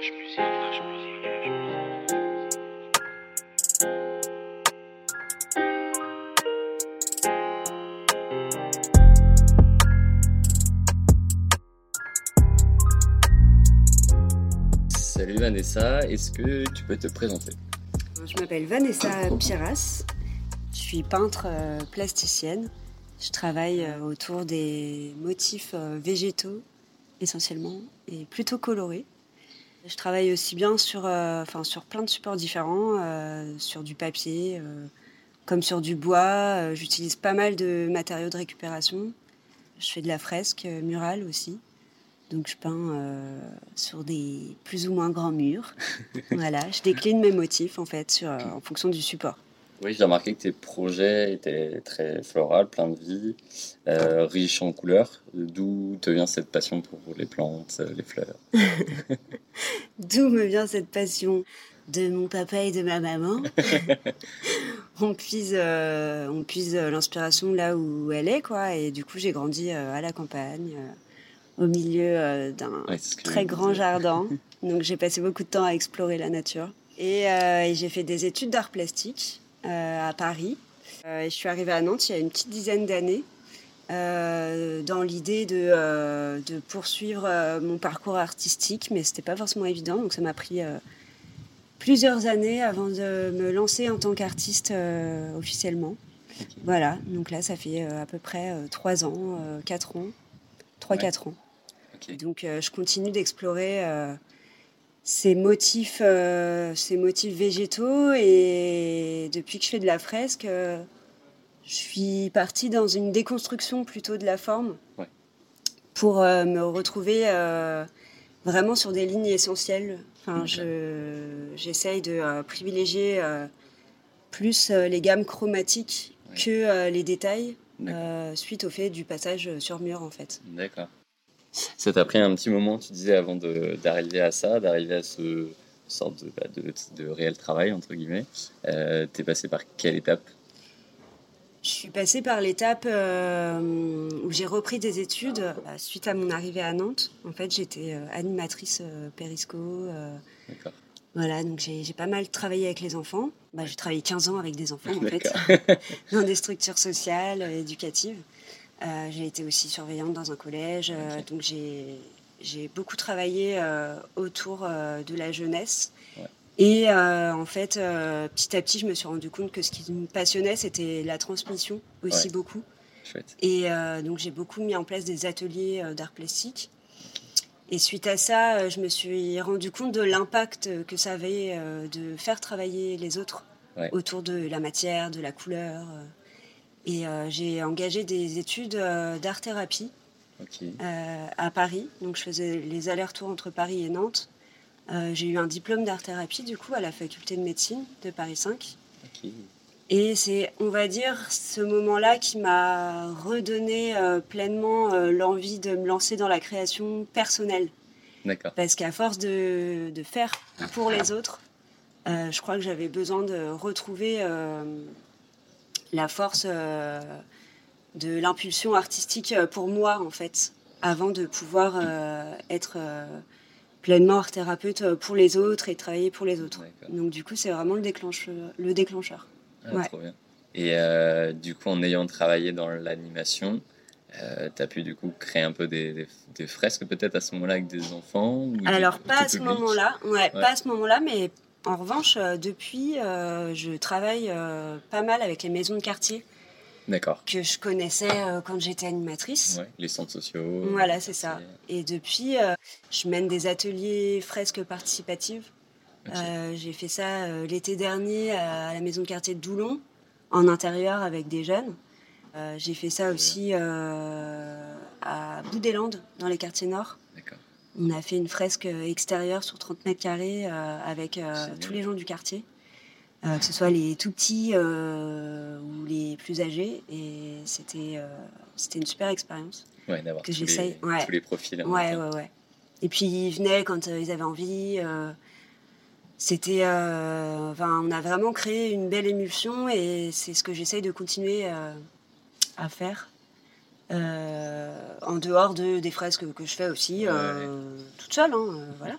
Salut Vanessa, est-ce que tu peux te présenter? Je m'appelle Vanessa Piras, je suis peintre euh, plasticienne. Je travaille euh, autour des motifs euh, végétaux essentiellement et plutôt colorés. Je travaille aussi bien sur, enfin, sur plein de supports différents, sur du papier comme sur du bois. J'utilise pas mal de matériaux de récupération. Je fais de la fresque murale aussi. Donc je peins euh, sur des plus ou moins grands murs. voilà, je décline mes motifs en fait sur, euh, en fonction du support. Oui, j'ai remarqué que tes projets étaient très floraux, plein de vie, euh, riches en couleurs. D'où te vient cette passion pour les plantes, les fleurs? D'où me vient cette passion de mon papa et de ma maman? on puise, on puise l'inspiration là où elle est, quoi. Et du coup, j'ai grandi à la campagne au milieu euh, d'un très grand jardin. Donc j'ai passé beaucoup de temps à explorer la nature. Et, euh, j'ai fait des études d'art plastique euh, à Paris. et je suis arrivée à Nantes il y a une petite dizaine d'années. dans l'idée de, de poursuivre mon parcours artistique, mais c'était pas forcément évident, donc ça m'a pris plusieurs années avant de me lancer en tant qu'artiste officiellement. Voilà, donc là ça fait à peu près trois ans, quatre ans, trois, quatre ans. Donc euh, je continue d'explorer euh, ces motifs, euh, ces motifs végétaux et depuis que je fais de la fresque, je suis partie dans une déconstruction plutôt de la forme pour me retrouver vraiment sur des lignes essentielles. Enfin, j'essaye de privilégier plus les gammes chromatiques que les détails suite au fait du passage sur mur en fait. D'accord. Ça t'a pris un petit moment, tu disais, avant d'arriver à ça, d'arriver à ce sorte de, bah, de, réel travail, entre guillemets. Euh, T'es passé par quelle étape? Je suis passée par l'étape euh, où j'ai repris des études bah, suite à mon arrivée à Nantes. En fait, j'étais euh, animatrice euh, Périsco. D'accord. Voilà, donc j'ai pas mal travaillé avec les enfants. Bah, j'ai travaillé 15 ans avec des enfants, en fait, dans des structures sociales, éducatives. Euh, j'ai été aussi surveillante dans un collège, euh, donc j'ai beaucoup travaillé euh, autour de la jeunesse. Et en fait, petit à petit, je me suis rendu compte que ce qui me passionnait, c'était la transmission aussi beaucoup. Et donc j'ai beaucoup mis en place des ateliers d'art plastique. Et suite à ça, je me suis rendu compte de l'impact que ça avait de faire travailler les autres autour de la matière, de la couleur. Et euh, j'ai engagé des études euh, d'art-thérapie euh, à Paris. Donc je faisais les allers-retours entre Paris et Nantes. j'ai eu un diplôme d'art-thérapie du coup à la faculté de médecine de Paris 5. Et c'est, on va dire, ce moment-là qui m'a redonné pleinement l'envie de me lancer dans la création personnelle. Parce qu'à force de, de, faire pour les autres, je crois que j'avais besoin de retrouver la force euh, de l'impulsion artistique euh, pour moi, en fait, avant de pouvoir euh, être pleinement art thérapeute pour les autres et travailler pour les autres. Donc du coup, c'est vraiment le, déclencheur. Le déclencheur. Ah, trop bien. Et du coup, en ayant travaillé dans l'animation, tu as pu du coup créer un peu des, fresques peut-être à ce moment-là avec des enfants Alors pas à ce moment-là, ouais, pas à ce moment-là, mais en revanche, euh, depuis, euh, je travaille euh, pas mal avec les maisons de quartier. D'accord. Que je connaissais quand j'étais animatrice. Ouais, les centres sociaux. Voilà, c'est ça. Et depuis, je mène des ateliers fresques participatives. J'ai fait ça l'été dernier à la maison de quartier de Doulon, en intérieur avec des jeunes. J'ai fait ça aussi à Boudéland, dans les quartiers nord. On a fait une fresque extérieure sur 30 mètres carrés euh, avec euh, tous les gens du quartier, euh, que ce soit les tout petits ou les plus âgés. Et c'était c'était une super expérience. Ouais, d'avoir tous, les, ouais. tous les profils. Ouais, ouais, ouais. Et puis ils venaient quand ils avaient envie. c'était, enfin, on a vraiment créé une belle émulsion et c'est ce que j'essaye de continuer à faire. Euh, en dehors de, des fresques que je fais aussi, euh, toute seule. Hein, euh, voilà.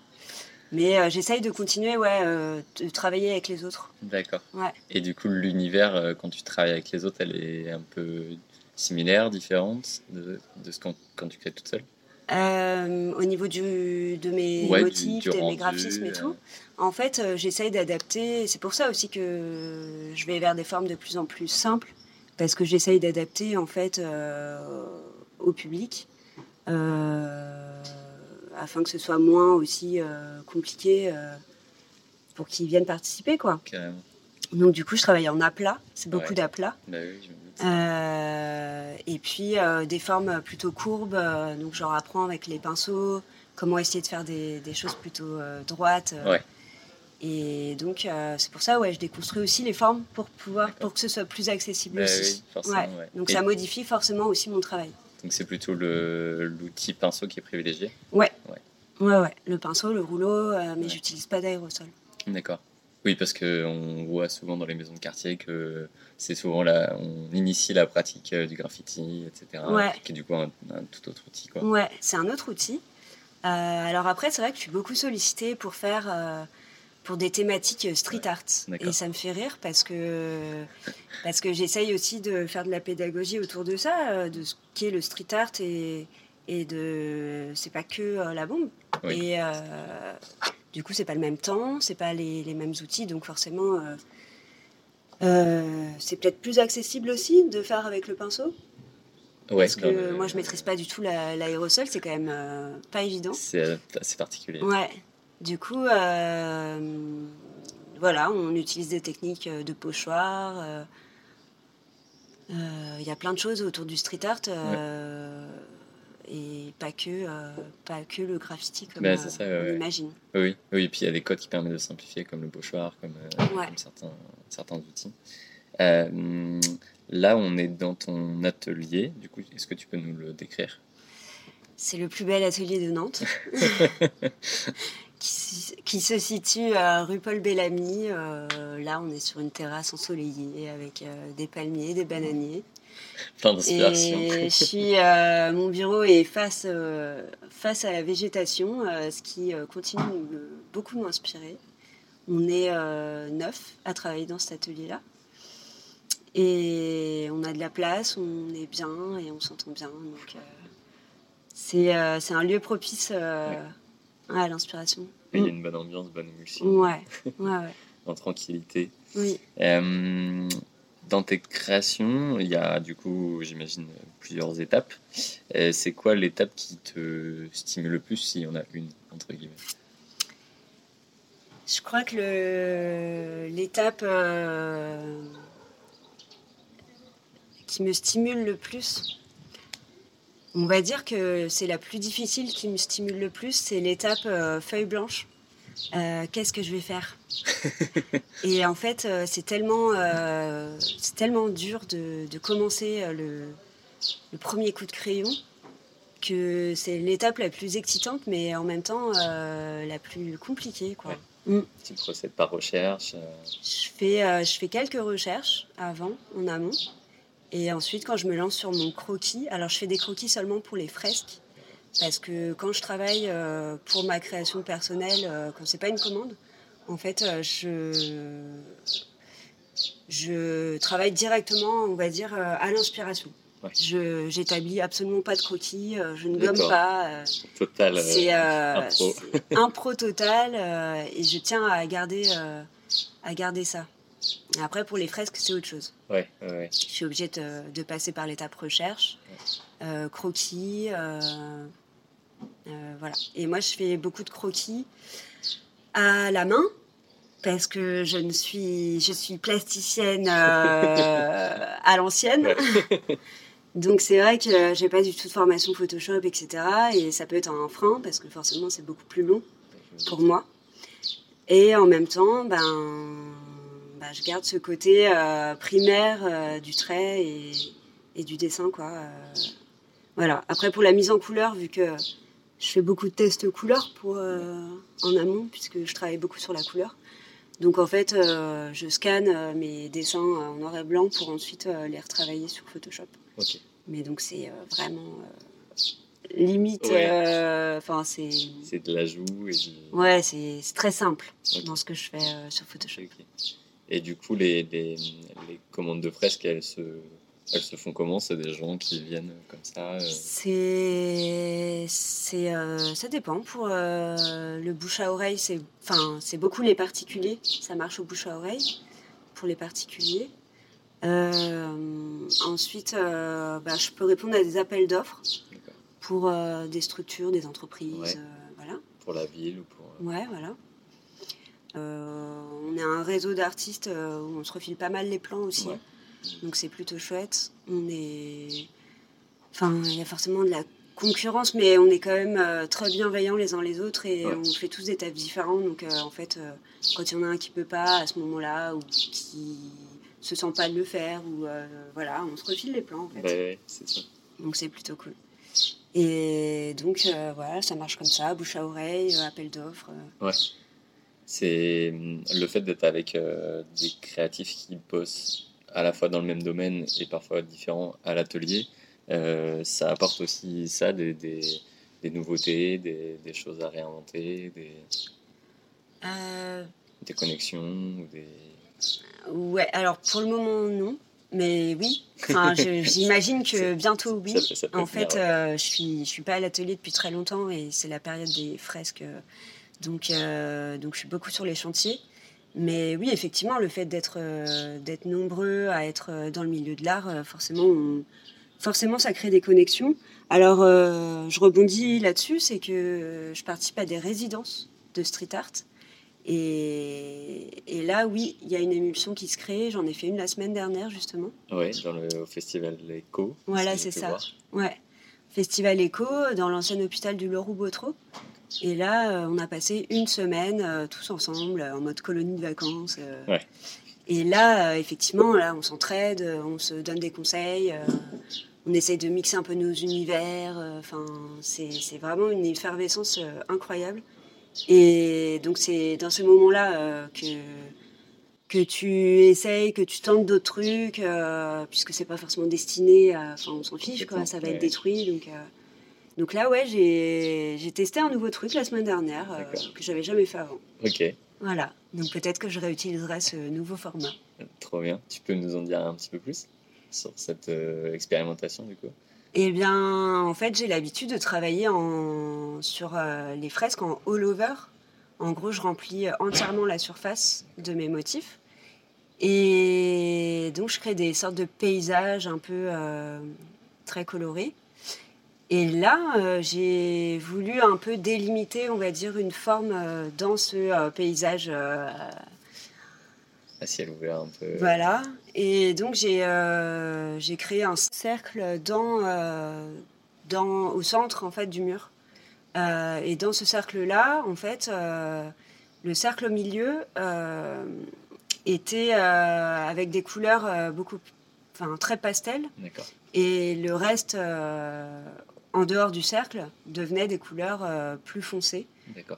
Mais j'essaye de continuer, ouais, de travailler avec les autres. D'accord. Ouais. Et du coup, l'univers, quand tu travailles avec les autres, elle est un peu similaire, différente de, de ce quand, quand tu crées toute seule? Au niveau du, de mes motifs, de mes graphismes et tout, en fait, j'essaye d'adapter. C'est pour ça aussi que je vais vers des formes de plus en plus simples, parce que j'essaye d'adapter en fait au public. Euh, afin que ce soit moins aussi euh, compliqué euh, pour qu'ils viennent participer. Quoi. Donc du coup, je travaille en aplat, c'est beaucoup d'aplats. Bah et puis des formes plutôt courbes, donc genre apprends avec les pinceaux, comment essayer de faire des, choses plutôt droites. Et donc c'est pour ça ouais, je déconstruis aussi les formes pour pouvoir pour que ce soit plus accessible bah aussi. ouais. Donc ça modifie forcément aussi mon travail. Donc c'est plutôt l'outil pinceau qui est privilégié? Ouais. ouais. Ouais, Le pinceau, le rouleau, euh, mais j'utilise pas d'aérosol. D'accord. Oui, parce qu'on voit souvent dans les maisons de quartier que c'est souvent là, on initie la pratique euh, du graffiti, etc. Ouais. Qui est du coup un, tout autre outil. Quoi. Ouais, c'est un autre outil. Euh, alors après, c'est vrai que je suis beaucoup sollicitée pour faire pour des thématiques street art. Et ça me fait rire parce que, parce que j'essaye aussi de faire de la pédagogie autour de ça, euh, de ce qu'est le street art et, et de. C'est pas que euh, la bombe. Et euh, du coup, c'est pas le même temps, c'est pas les, les, mêmes outils, donc forcément. c'est peut-être plus accessible aussi de faire avec le pinceau. Ouais, parce que moi, je maîtrise pas du tout l'aérosol, c'est quand même pas évident. C'est assez particulier. Ouais. Du coup, euh, voilà, on utilise des techniques euh, de pochoir. Euh, il y a plein de choses autour du street art. Et pas que, pas que le graffiti comme bah, on imagine. Oui, oui, et puis il y a des codes qui permettent de simplifier, comme le pochoir, comme, certains, certains outils. là, on est dans ton atelier. Du coup, est-ce que tu peux nous le décrire? C'est le plus bel atelier de Nantes. qui, se situe à rue Paul Bellamy. Euh, là, on est sur une terrasse ensoleillée avec euh, des palmiers, des bananiers. Plein d'inspiration. Et je suis, euh, mon bureau est face, face à la végétation, ce qui continue de beaucoup m'inspirer. On est neuf à travailler dans cet atelier-là. Et on a de la place, on est bien et on s'entend bien. Donc, c'est un lieu propice à l'inspiration. Il y a une bonne ambiance, bonne émulsion. Ouais, ouais, ouais. en tranquillité. Oui. Euh, dans tes créations, il y a du coup, j'imagine, plusieurs étapes. Euh, c'est quoi l'étape qui te stimule le plus, s'il y en a une, entre guillemets? Je crois que l'étape euh, qui me stimule le plus, on va dire que c'est la plus difficile qui me stimule le plus, c'est l'étape euh, feuille blanche. Euh, qu'est-ce que je vais faire? Et en fait, euh, c'est tellement, c'est tellement dur de, commencer le, premier coup de crayon que c'est l'étape la plus excitante, mais en même temps la plus compliquée. Quoi. Mm. Tu procèdes par recherche je, fais, je fais quelques recherches avant, en amont. Et ensuite, quand je me lance sur mon croquis, alors je fais des croquis seulement pour les fresques, parce que quand je travaille euh, pour ma création personnelle, euh, quand c'est pas une commande, en fait, euh, je, je travaille directement, on va dire, à l'inspiration. Je j'établis absolument pas de croquis, je ne gomme pas. total. c'est un pro total et je tiens à garder à garder ça. Après, pour les fresques, c'est autre chose. Ouais, ouais, Je suis obligée de, passer par l'étape recherche, euh, croquis. Euh, euh, voilà. Et moi, je fais beaucoup de croquis à la main parce que je ne suis, je suis plasticienne à l'ancienne. Donc c'est vrai que j'ai pas du tout de formation Photoshop, etc. Et ça peut être un frein parce que forcément c'est beaucoup plus long pour moi. Et en même temps, ben bah, je garde ce côté euh, primaire euh, du trait et, du dessin. Quoi. Euh. voilà. Après, pour la mise en couleur, vu que je fais beaucoup de tests couleur pour, en amont, puisque je travaille beaucoup sur la couleur. Donc en fait, je scanne mes dessins en noir et blanc pour ensuite les retravailler sur Photoshop. Mais donc c'est vraiment limite. Enfin, c'est. C'est de l'ajout et Ouais, c'est très simple dans ce que je fais sur Photoshop. Et du coup, les, les, les, commandes de fresques, elles se, elles se font comment? C'est des gens qui viennent comme ça C'est, c'est, ça dépend. Pour le bouche à oreille, c'est, enfin, c'est beaucoup les particuliers. Ça marche au bouche à oreille pour les particuliers. Euh, ensuite, euh, bah, je peux répondre à des appels d'offres pour euh, des structures, des entreprises. voilà. Pour la ville ou pour. Ouais, voilà. On est un réseau d'artistes où on se refile pas mal les plans aussi. Donc c'est plutôt chouette. On est. Enfin, il y a forcément de la concurrence, mais on est quand même très bienveillants les uns les autres et on fait tous des tâches différents. Donc en fait, quand il y en a un qui peut pas à ce moment-là ou qui se sent pas de le faire ou euh, voilà, on se refile les plans en fait. c'est ça. Donc c'est plutôt cool. Et donc euh, voilà, ça marche comme ça, bouche à oreille, euh, appel d'offres. Ouais. C'est hum, le fait d'être avec des créatifs qui bossent à la fois dans le même domaine et parfois différents à l'atelier. ça apporte aussi ça, des, des, des nouveautés, des, des, choses à réinventer, des, des connexions ou des Ouais, alors pour le moment, non. Mais oui, enfin, j'imagine que bientôt, oui. en fait, euh, je suis, je suis pas à l'atelier depuis très longtemps et c'est la période des fresques. Donc, euh, donc, je suis beaucoup sur les chantiers. Mais oui, effectivement, le fait d'être euh, d'être nombreux à être dans le milieu de l'art, forcément, forcément, ça crée des connexions. Alors, je rebondis là-dessus, c'est que je participe à des résidences de street art. Et, et, là, oui, il y a une émulsion qui se crée. J'en ai fait une la semaine dernière, justement. Oui, dans le festival Echo. Voilà, c'est ça. Ouais. Festival Echo, dans l'ancien hôpital du Leroux-Botreau. Et là, euh, on a passé une semaine euh, tous ensemble, en mode colonie de vacances. Euh. Ouais. Et là, effectivement, là, on s'entraide, on se donne des conseils, on essaye de mixer un peu nos univers. Enfin, c'est vraiment une effervescence incroyable. Et donc c'est dans ce moment-là euh, que que tu essayes, que tu tentes d'autres trucs, euh, puisque c'est pas forcément destiné à. Enfin, on s'en fiche, quoi, ça va être détruit. Donc, euh, donc là, ouais, j'ai testé un nouveau truc la semaine dernière que j'avais jamais fait avant. Ok. Voilà. Donc peut-être que je réutiliserai ce nouveau format. Trop bien. Tu peux nous en dire un petit peu plus sur cette expérimentation, du coup? Eh bien, en fait, j'ai l'habitude de travailler en, sur euh, les fresques en all over. En gros, je remplis entièrement la surface de mes motifs. Et donc, je crée des sortes de paysages un peu euh, très colorés. Et là, euh, j'ai voulu un peu délimiter, on va dire, une forme dans ce paysage à ciel ouvert un peu. Voilà. Et donc j'ai euh, créé un cercle dans, euh, dans, au centre en fait du mur. Euh, et dans ce cercle-là, en fait, le cercle au milieu était avec des couleurs beaucoup, enfin très pastel. Et le reste, en dehors du cercle, devenait des couleurs plus foncées.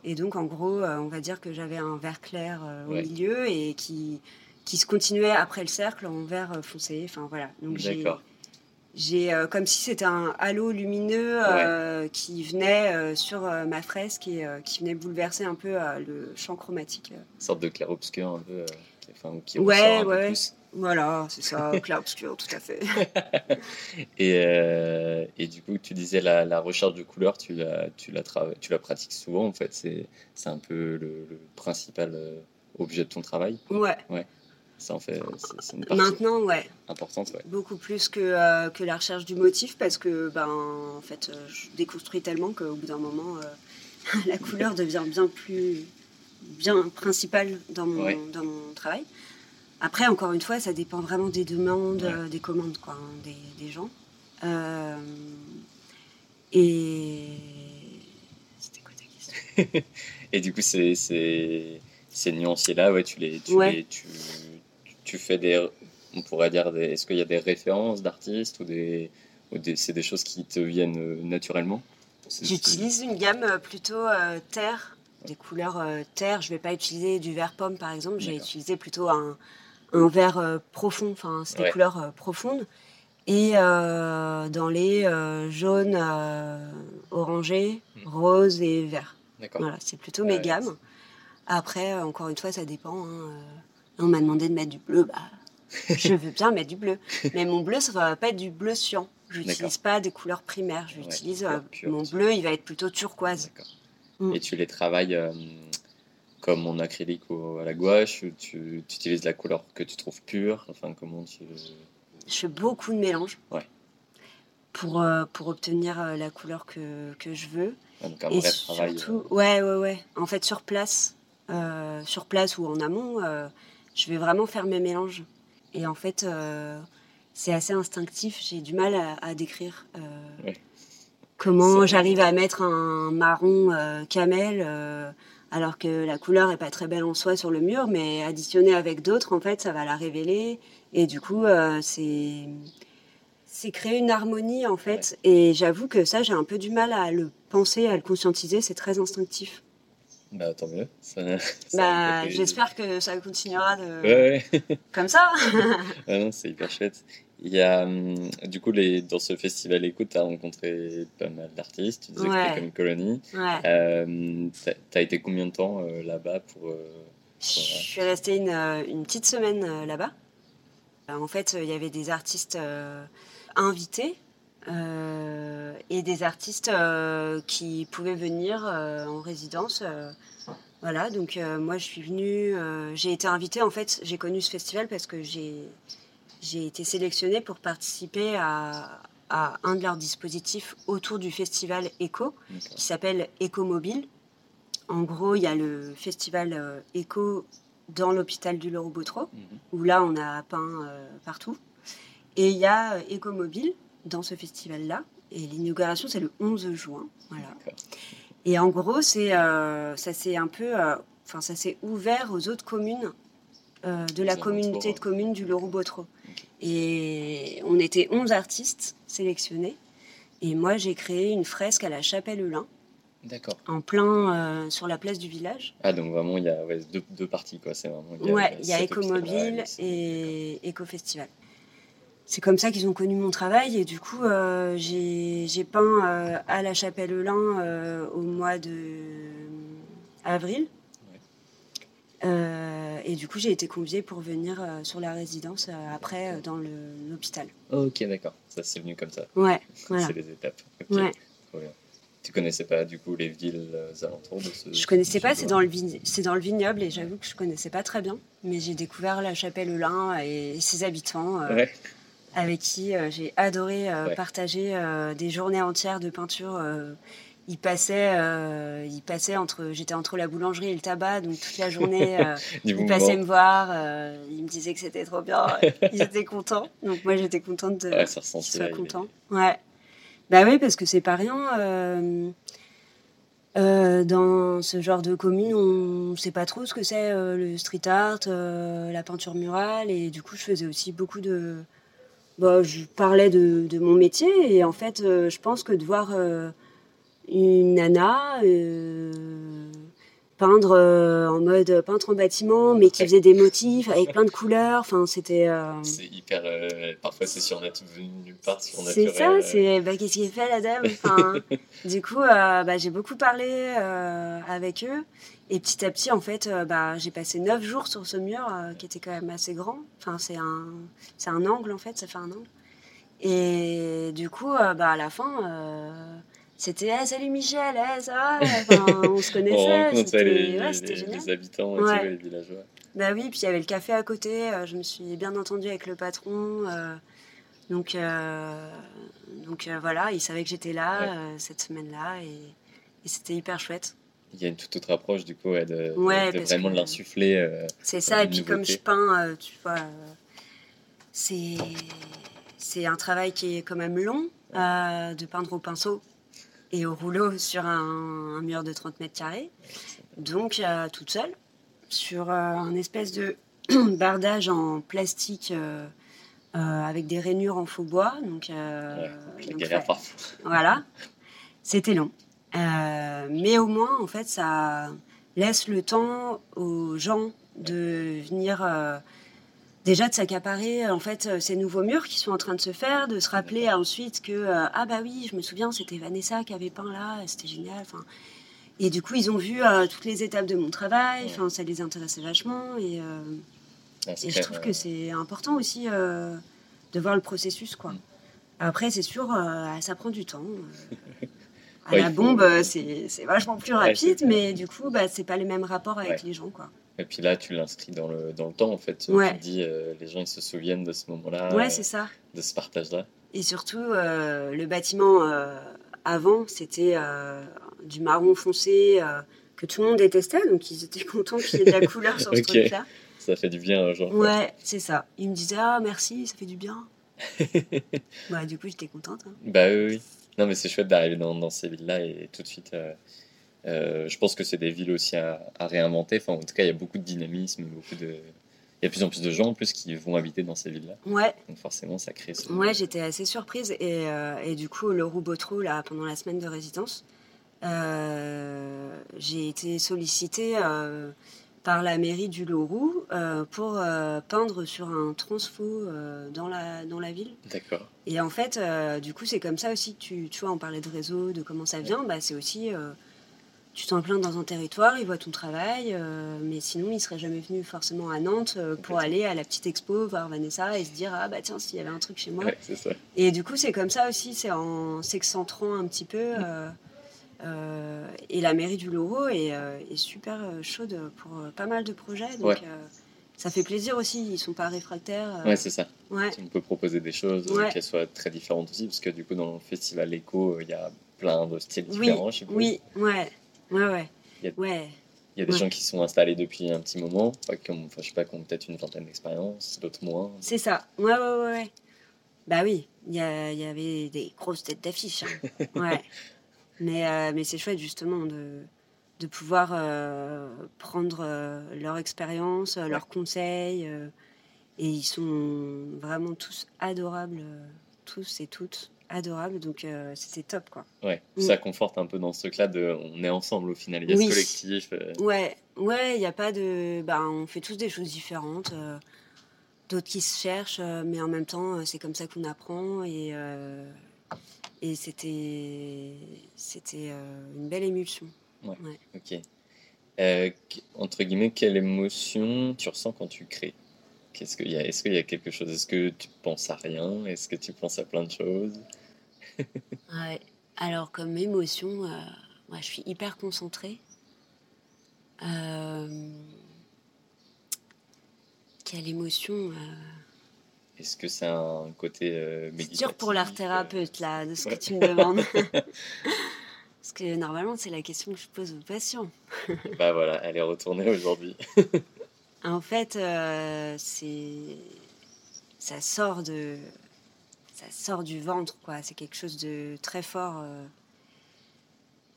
Et donc, en gros, euh, on va dire que j'avais un vert clair euh, au milieu et qui, qui se continuait après le cercle en vert euh, foncé. Enfin, voilà. Donc, j'ai, j'ai comme si c'était un halo lumineux qui venait sur ma fresque et qui venait bouleverser un peu le champ chromatique. Une sorte de clair-obscur un peu, enfin, qui ouais, ouais. Plus. Voilà, c'est ça, clair-obscur, tout à fait. et, euh, et, du coup, tu disais la, la recherche de couleurs, tu la, tu, la tu la pratiques souvent, en fait. C'est, un peu le, principal euh, objet de ton travail. Ouais. Ouais. Ça en fait, c'est, une partie Maintenant, ouais. Importante, ouais. Beaucoup plus que, euh, que la recherche du motif, parce que, ben, en fait, je déconstruis tellement qu'au bout d'un moment, la couleur devient bien plus bien principale dans mon, dans mon travail. Après, encore une fois, ça dépend vraiment des demandes, euh, des commandes, quoi, hein, des, gens. Euh, et. C'était quoi ta question? Et du coup, ces, ces, ces nuanciers-là, ouais, tu les. Tu, les, tu, tu, fais des. On pourrait dire. Des, est-ce qu'il y a des références d'artistes ou des. Ou des c'est des choses qui te viennent euh, naturellement? J'utilise une gamme plutôt terre, des couleurs terre. Je ne vais pas utiliser du vert pomme par exemple, j'ai utilisé plutôt un, un vert euh, profond, enfin c'est des couleurs euh, profondes. Et euh, dans les jaunes orangé, hmm. rose et vert. Voilà, c'est plutôt mes gammes. Après, encore une fois, ça dépend. Hein, on m'a demandé de mettre du bleu, bah, je veux bien mettre du bleu. Mais mon bleu, ça va pas être du bleu cyan. Je n'utilise pas des couleurs primaires. J'utilise mon bleu, il va être plutôt turquoise. Mm. Et tu les travailles comme en acrylique ou à la gouache ou tu, utilises la couleur que tu trouves pure Enfin, comment tu... Je fais beaucoup de mélanges. Ouais. Pour, euh, pour obtenir euh, la couleur que, que je veux. donc un vrai travail. Euh. ouais, ouais, ouais. En fait, sur place, sur place ou en amont, je vais vraiment faire mes mélanges. Et en fait, c'est assez instinctif. J'ai du mal à, décrire. Comment j'arrive à mettre un marron camel alors que la couleur est pas très belle en soi sur le mur, mais additionnée avec d'autres, en fait, ça va la révéler. Et du coup, euh, c'est c'est créer une harmonie en fait. Et j'avoue que ça, j'ai un peu du mal à le penser, à le conscientiser. C'est très instinctif. Bah tant mieux. bah, j'espère que ça continuera de... comme ça. ah c'est hyper chouette. Il y a, hum, du coup, les, dans ce festival Écoute, tu as rencontré pas mal d'artistes, tu disais que c'était comme une colonie. Ouais. Euh, tu as été combien de temps euh, là-bas pour, euh, Je suis restée une, une petite semaine là-bas. En fait, il y avait des artistes invités et des artistes qui pouvaient venir en résidence. voilà, donc moi je suis venue, j'ai été invitée, en fait, j'ai connu ce festival parce que j'ai j'ai été sélectionnée pour participer à, un de leurs dispositifs autour du festival Eco, qui s'appelle Eco Mobile. En gros, il y a le festival euh, Eco dans l'hôpital du Loro-Botro, mhm. où là, on a peint euh, partout. Et il y a Eco Mobile dans ce festival-là. Et l'inauguration, c'est le 11 juin. Voilà. Et en gros, c'est, euh, ça s'est un peu, enfin, ça s'est ouvert aux autres communes de la communauté de communes du Loro-Botro. Et on était 11 artistes sélectionnés. Et moi, j'ai créé une fresque à la chapelle Eulin. D'accord. En plein euh, sur la place du village. Ah, donc vraiment, il y a deux, parties, quoi. C'est vraiment, il y a, ouais, il y a Écomobile et Éco-Festival. C'est comme ça qu'ils ont connu mon travail. Et du coup, euh, j'ai peint euh, à la chapelle Eulin au mois de avril. Euh, et du coup, j'ai été conviée pour venir euh, sur la résidence euh, après dans l'hôpital. ok, d'accord. Ça, c'est venu comme ça. Ouais, voilà. C'est les étapes. Ouais. Trop bien. Tu connaissais pas du coup les villes alentours de ce Je connaissais pas, c'est dans le c'est dans le vignoble et j'avoue que je connaissais pas très bien, mais j'ai découvert la chapelle Lin et ses habitants avec qui j'ai adoré partager des journées entières de peinture il passait, euh, il passait entre, j'étais entre la boulangerie et le tabac, donc toute la journée, euh, il passait me voir, euh, il me disait que c'était trop bien, ils étaient contents, donc moi j'étais contente de ouais, qu'ils soient contents. Ouais, bah oui, parce que c'est pas rien. dans ce genre de commune, on sait pas trop ce que c'est le street art, la peinture murale, et du coup, je faisais aussi beaucoup de. Bah, je parlais de, de, mon métier, et en fait, je pense que de voir une nana euh, peindre euh, en mode peintre en bâtiment, mais qui faisait des motifs avec plein de couleurs. Enfin, c'était. Euh, c'est hyper. parfois, c'est surnaturel, nulle part surnaturel. C'est ça. C'est. Bah, qu'est-ce qu'il fait la dame? Enfin, Du coup, bah, j'ai beaucoup parlé avec eux. Et petit à petit, en fait, bah, j'ai passé neuf jours sur ce mur qui était quand même assez grand. Enfin, c'est un, c'est un angle en fait, ça fait un angle. Et du coup, bah, à la fin, c'était hey, salut Michel, ça va? On se connaissait. c'était les, ouais, les, habitants, ouais. les villageois. Bah oui, puis il y avait le café à côté. Euh, je me suis bien entendue avec le patron. Euh, donc, euh, donc voilà, il savait que j'étais là cette semaine-là et, c'était hyper chouette. Il y a une toute autre approche du coup de, de, vraiment de l'insuffler. c'est ça, et puis comme je peins, tu vois, c'est c'est un travail qui est quand même long de peindre au pinceau et au rouleau sur un, mur de 30 mètres carrés. Donc, euh, toute seule, sur euh, un espèce de bardage en plastique euh, avec des rainures en faux bois. Donc, voilà, c'était long. mais au moins, en fait, ça laisse le temps aux gens de venir déjà de s'accaparer en fait ces nouveaux murs qui sont en train de se faire, de se rappeler ensuite que ah bah oui, je me souviens, c'était Vanessa qui avait peint là, c'était génial. Enfin, et du coup, ils ont vu toutes les étapes de mon travail. Enfin, ça les intéressait vachement et, ah, et je trouve que c'est important aussi de voir le processus quoi. Mm. Après, c'est sûr, ça prend du temps. à la bombe, c'est vachement plus rapide, mais du coup, bah, c'est pas les mêmes rapports avec les gens, quoi. Et puis là, tu l'inscris dans le, dans le temps, en fait. Tu dis, euh, les gens, ils se souviennent de ce moment-là. Ouais, c'est ça. De ce partage-là. Et surtout, euh, le bâtiment euh, avant, c'était du marron foncé que tout le monde détestait, donc ils étaient contents qu'il y ait de la couleur sur ce truc-là. Ça fait du bien, genre. Ouais, c'est ça. Ils me disaient, ah, merci, ça fait du bien. bah, du coup, j'étais contente. Hein. Bah oui, oui. Non, mais c'est chouette d'arriver dans, dans, ces villes-là et tout de suite. Euh, euh, je pense que c'est des villes aussi à, réinventer. Enfin, en tout cas, il y a beaucoup de dynamisme, beaucoup de. Il y a de plus en plus de gens en plus qui vont habiter dans ces villes-là. Ouais. Donc forcément, ça crée. Ce... Ouais, j'étais assez surprise et, euh, et, du coup, le Roubotro là, pendant la semaine de résidence, j'ai été sollicitée par la mairie du Loroux euh, pour euh, peindre sur un transfo euh, dans, la, dans la ville. D'accord. Et en fait, du coup, c'est comme ça aussi que tu, tu vois, on parlait de réseau, de comment ça vient. Bah, c'est aussi, tu t'en plains dans un territoire, ils voient ton travail, mais sinon, ils seraient jamais venus forcément à Nantes pour aller à la petite expo, voir Vanessa et se dire, ah bah tiens, s'il y avait un truc chez moi. Ouais, ça. Et du coup, c'est comme ça aussi, c'est en s'excentrant un petit peu. Euh, et la mairie du Loro est, euh, super euh, chaude pour pas mal de projets. Donc ça fait plaisir aussi, ils sont pas réfractaires. Ouais, c'est ça. On peut proposer des choses qu'elles soient très différentes aussi, parce que du coup, dans le festival Echo, il y a plein de styles différents, je Oui, ouais, ouais, ouais. Il y a, ouais. Il y a des gens qui sont installés depuis un petit moment, pas comme, enfin, je sais pas, qui ont peut-être une vingtaine d'expérience, d'autres moins. C'est ça, ouais, ouais, ouais. Bah oui, il y, y, avait des grosses têtes d'affiche. Hein. Ouais. Mais, euh, mais c'est chouette justement de, de pouvoir euh, prendre euh, leur expérience, leurs conseils. et ils sont vraiment tous adorables, tous et toutes adorables. Donc c'était top quoi. Ouais, mm. ça conforte un peu dans ce truc-là de on est ensemble au final, il y a ce collectif. Ouais, ouais, il n'y a pas de. Bah, on fait tous des choses différentes. D'autres qui se cherchent, mais en même temps, c'est comme ça qu'on apprend. Et, et c'était c'était euh, une belle émulsion. Ouais. Ok. Euh, entre guillemets, quelle émotion tu ressens quand tu crées? Qu'est-ce qu'il y a Est-ce qu'il y a quelque chose? Est-ce que tu penses à rien? Est-ce que tu penses à plein de choses? ouais. Alors comme émotion, euh, moi je suis hyper concentrée. quelle émotion est-ce que c'est un côté euh, méditatif dur pour l'art thérapeute, là, de ce que tu me demandes. Parce que normalement, c'est la question que je pose aux patients. bah voilà, elle est retournée aujourd'hui. en fait, euh, c'est ça sort de ça sort du ventre, quoi. C'est quelque chose de très fort euh,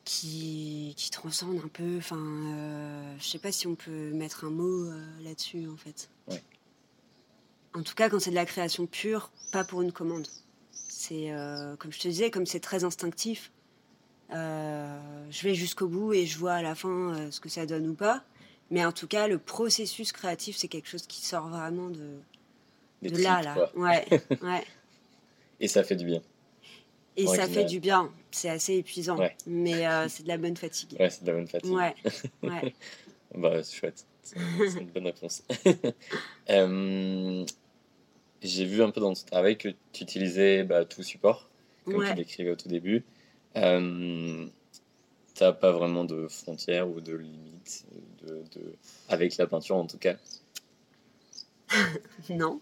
qui, qui transcende un peu. Enfin, euh, je sais pas si on peut mettre un mot là-dessus, en fait. Ouais. En tout cas, quand c'est de la création pure, pas pour une commande. C'est, euh, comme je te disais, comme c'est très instinctif, euh, je vais jusqu'au bout et je vois à la fin euh, ce que ça donne ou pas. Mais en tout cas, le processus créatif, c'est quelque chose qui sort vraiment de, de là, là. Ouais, ouais. Et ça fait du bien. Et ça fait du bien. C'est assez épuisant. Mais c'est de la bonne fatigue. Ouais, c'est de la bonne fatigue. Ouais. ouais. bah, c'est chouette. C'est une bonne réponse. j'ai vu un peu dans ton travail que tu utilisais bah, tout support, comme tu l'écrivais au tout début. Euh, tu n'as pas vraiment de frontières ou de limites de, de... avec la peinture en tout cas? Non.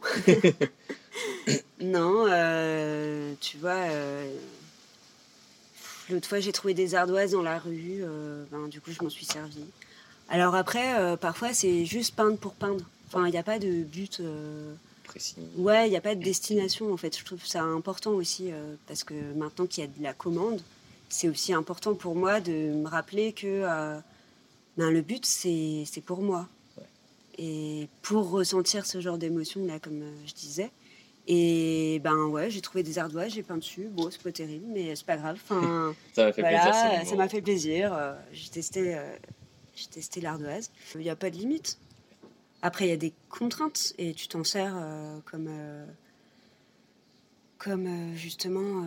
Non, euh, tu vois, euh, l'autre fois j'ai trouvé des ardoises dans la rue, euh, ben, du coup je m'en suis servi. Alors après, parfois c'est juste peindre pour peindre. Enfin, il n'y a pas de but Ouais, il n'y a pas de destination en fait. Je trouve ça important aussi parce que maintenant qu'il y a de la commande, c'est aussi important pour moi de me rappeler que ben, le but c'est pour moi. Et pour ressentir ce genre d'émotion là, comme je disais. Et ben ouais, j'ai trouvé des ardoises, j'ai peint dessus. Bon, c'est pas terrible, mais c'est pas grave. Enfin, ça m'a fait plaisir. Ça m'a fait plaisir. j'ai testé, j'ai testé l'ardoise. Il n'y a pas de limite. Après, il y a des contraintes et tu t'en sers comme, comme justement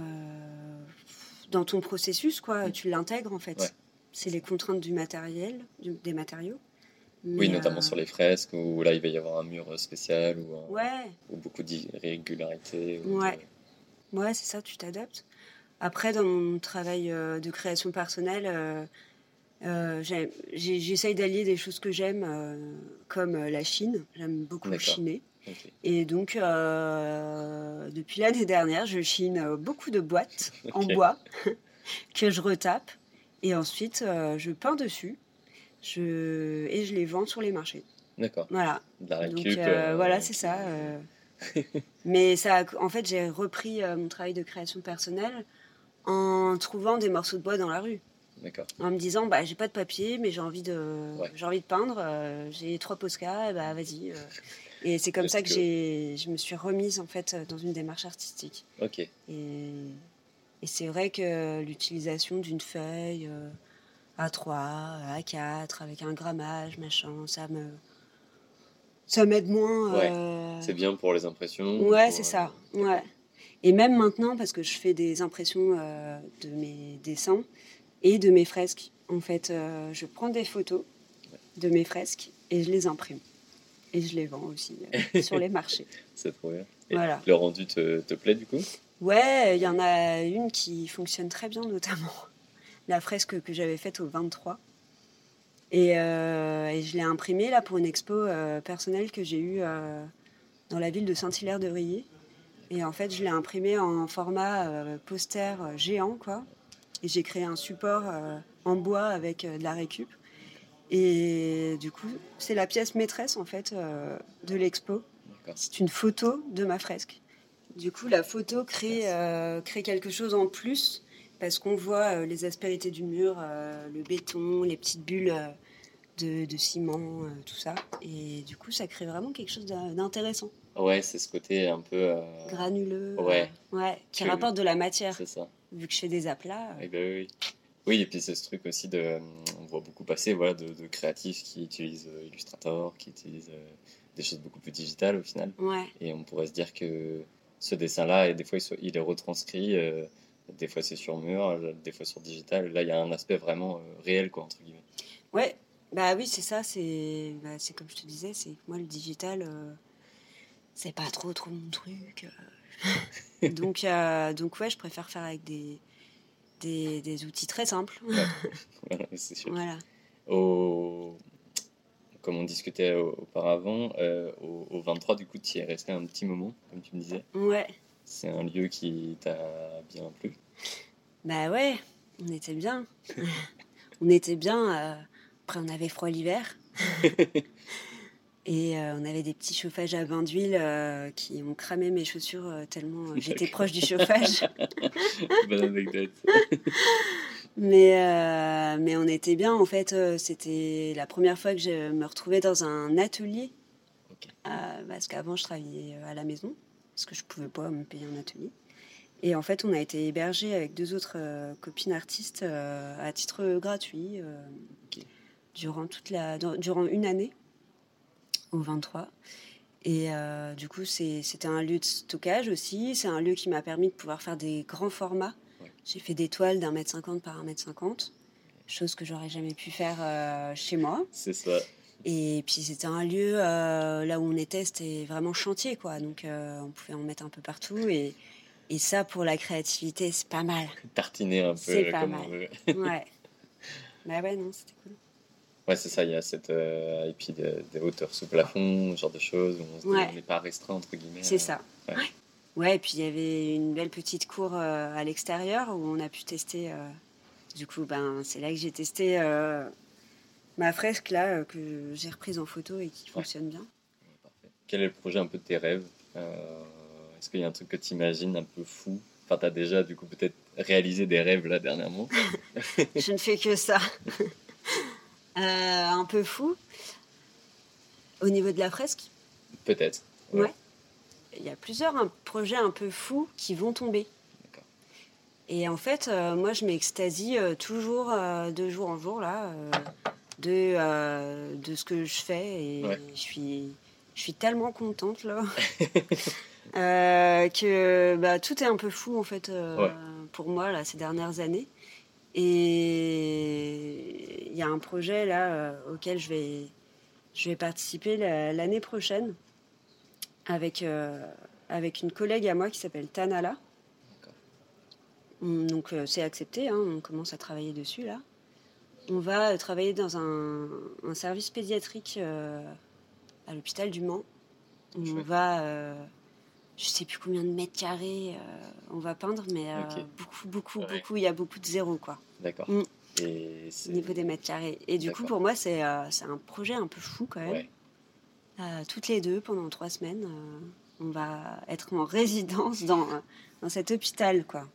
dans ton processus, quoi. Mm. Tu l'intègres en fait. C'est les contraintes du matériel, des matériaux. Oui, notamment sur les fresques, où là il va y avoir un mur spécial ou, ou beaucoup d'irrégularités. Ouais. ouais, c'est ça, tu t'adaptes. Après, dans mon travail euh, de création personnelle, euh, euh, j'essaye d'allier des choses que j'aime, comme la Chine. J'aime beaucoup chiner. Et donc, depuis l'année dernière, je chine beaucoup de boîtes en bois que je retape. Et ensuite, je peins dessus je... et je les vends sur les marchés. D'accord. Voilà. donc, voilà, c'est ça. Mais ça, en fait, j'ai repris mon travail de création personnelle en trouvant des morceaux de bois dans la rue. En me disant, bah, j'ai pas de papier, mais j'ai envie de, j'ai envie de peindre. Euh, j'ai trois Posca, bah vas-y. Euh. Et c'est comme ça que, j'ai, je me suis remise en fait dans une démarche artistique. Ok. Et, et c'est vrai que l'utilisation d'une feuille A3, euh, A4, avec un grammage, machin, ça me, ça m'aide moins. C'est bien pour les impressions. Ouais, c'est ça. Ouais. Et même maintenant, parce que je fais des impressions euh, de mes dessins et de mes fresques. En fait, euh, je prends des photos de mes fresques et je les imprime. Et je les vends aussi euh, sur les marchés. C'est trop bien. Et voilà. Le rendu te, te plaît du coup? Ouais, il y en a une qui fonctionne très bien, notamment la fresque que j'avais faite au 23. Et, et je l'ai imprimée là pour une expo personnelle que j'ai eue dans la ville de Saint-Hilaire-de-Riez. Et en fait, je l'ai imprimé en format euh, poster euh, géant, quoi. Et j'ai créé un support euh, en bois avec de la récup. Et du coup, c'est la pièce maîtresse, en fait, de l'expo. C'est une photo de ma fresque. Du coup, la photo crée, crée quelque chose en plus parce qu'on voit les aspérités du mur, le béton, les petites bulles de, de ciment, tout ça. Et du coup, ça crée vraiment quelque chose d'intéressant. Ouais, c'est ce côté un peu. Euh, Granuleux. Ouais. ouais qui rapporte de la matière. C'est ça. Vu que je fais des aplats. Euh. Eh ben oui. Oui, et puis c'est ce truc aussi de. On voit beaucoup passer voilà, de, créatifs qui utilisent euh, Illustrator, qui utilisent des choses beaucoup plus digitales au final. Ouais. Et on pourrait se dire que ce dessin-là, des fois, il est retranscrit. Des fois, c'est sur mur, des fois sur digital. Là, il y a un aspect vraiment réel, quoi, entre guillemets. Ouais, bah oui, c'est ça. C'est bah, comme je te disais, c'est moi, le digital c'est pas trop trop mon truc. Euh. donc, euh, donc ouais, je préfère faire avec des, des, des outils très simples. voilà, c'est sûr. Voilà. Au, comme on discutait auparavant, euh, au, 23, du coup, tu y es resté un petit moment, comme tu me disais. Ouais. C'est un lieu qui t'a bien plu Bah ouais, on était bien. on était bien. après, on avait froid l'hiver. Et euh, on avait des petits chauffages à bain d'huile euh, qui ont cramé mes chaussures euh, tellement j'étais proche du chauffage. Bonne anecdote. mais, mais on était bien. En fait, c'était la première fois que je me retrouvais dans un atelier. parce qu'avant, je travaillais à la maison. Parce que je ne pouvais pas me payer un atelier. Et en fait, on a été hébergés avec deux autres copines artistes à titre gratuit durant, toute la, durant une année au 23. Et euh, du coup, c'était un lieu de stockage aussi. C'est un lieu qui m'a permis de pouvoir faire des grands formats. J'ai fait des toiles d'un mètre cinquante par un mètre cinquante, chose que j'aurais jamais pu faire euh, chez moi. C'est ça. Et puis c'était un lieu euh, là où on était, c'était vraiment chantier, quoi. Donc on pouvait en mettre un peu partout. Et, et ça, pour la créativité, c'est pas mal. Tartiner un peu. C'est pas mal. ouais. Bah ouais, non, c'était cool. Ouais, c'est ça, il y a cette. Euh, et puis des, hauteurs sous plafond, ce genre de choses, où on n'est pas restreint, entre guillemets. C'est ça. Ouais. ouais. et puis il y avait une belle petite cour euh, à l'extérieur où on a pu tester. Euh, du coup, ben, c'est là que j'ai testé ma fresque, là, que j'ai reprise en photo et qui fonctionne bien. Parfait. Quel est le projet un peu de tes rêves Est-ce qu'il y a un truc que tu imagines un peu fou? Enfin, tu as déjà, du coup, peut-être réalisé des rêves là dernièrement Je ne fais que ça. Euh, un peu fou. Au niveau de la fresque? Peut-être. Ouais. Il y a plusieurs projets un peu fous qui vont tomber. Et en fait, euh, moi, je m'extasie euh, toujours de jour en jour, là, de, de ce que je fais et je, suis, je suis tellement contente là que bah, tout est un peu fou en fait pour moi là, ces dernières années. Et il y a un projet là auquel je vais, je vais participer l'année prochaine avec, avec une collègue à moi qui s'appelle Tanala. Donc euh, c'est accepté, hein, on commence à travailler dessus là. On va euh, travailler dans un, service pédiatrique euh, à l'hôpital du Mans. On va, je sais plus combien de mètres carrés on va peindre, mais beaucoup, beaucoup, beaucoup, il y a beaucoup de zéro quoi. D'accord. Mm. Au niveau des mètres carrés. Et du coup, pour moi, c'est un projet un peu fou quand même. toutes les deux, pendant trois semaines, on va être en résidence dans, dans cet hôpital quoi.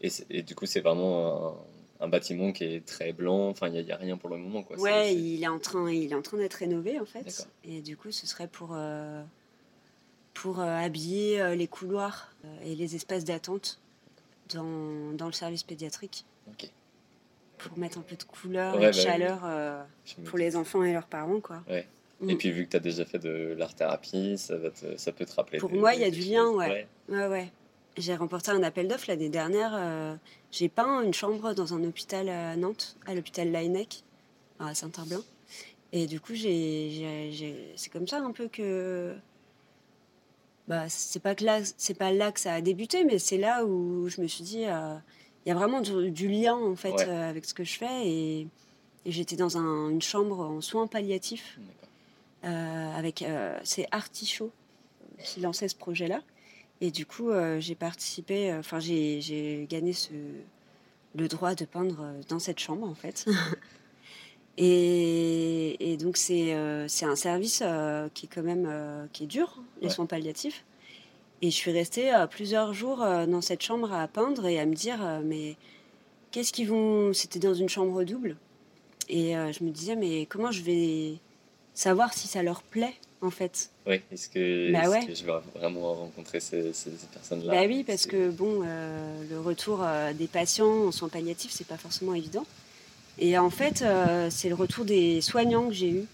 Et, du coup, c'est vraiment un, bâtiment qui est très blanc. Enfin, il n'y a, rien pour le moment. Quoi. Ouais, il est en train, il est en train d'être rénové en fait. Et du coup, ce serait pour euh, pour euh, habiller euh, les couloirs et les espaces d'attente dans, dans, le service pédiatrique. Pour mettre un peu de couleur et de bah chaleur pour les enfants et leurs parents, quoi. Ouais. Et mm. puis, vu que tu as déjà fait de l'art-thérapie, ça, ça peut te rappeler. Pour moi, il y a du lien, ouais. ouais. ouais. J'ai remporté un appel d'offres l'année dernière. Euh, j'ai peint une chambre dans un hôpital à Nantes, à l'hôpital Laennec, à Saint-Herblain. Et du coup, c'est comme ça un peu que. Bah, c'est pas, que là, pas là que ça a débuté, mais c'est là où je me suis dit. Euh, il y a vraiment du, lien en fait euh, avec ce que je fais. Et, j'étais dans une chambre en soins palliatifs. avec. c'est Artichaut qui lançait ce projet-là. Et du coup, euh, j'ai participé, euh, enfin, j'ai gagné ce, le droit de peindre euh, dans cette chambre, en fait. et, et, donc, c'est un service qui est quand même qui est dur, les soins palliatifs. Et je suis restée plusieurs jours dans cette chambre à peindre et à me dire, mais qu'est-ce qu'ils vont. C'était dans une chambre double. Et je me disais, mais comment je vais savoir si ça leur plaît en fait. Oui, est-ce que, bah je vais vraiment rencontrer ces, personnes-là Bah oui, parce que bon, euh, le retour euh, des patients en soins palliatifs, c'est pas forcément évident. Et en fait, euh, c'est le retour des soignants que j'ai eu.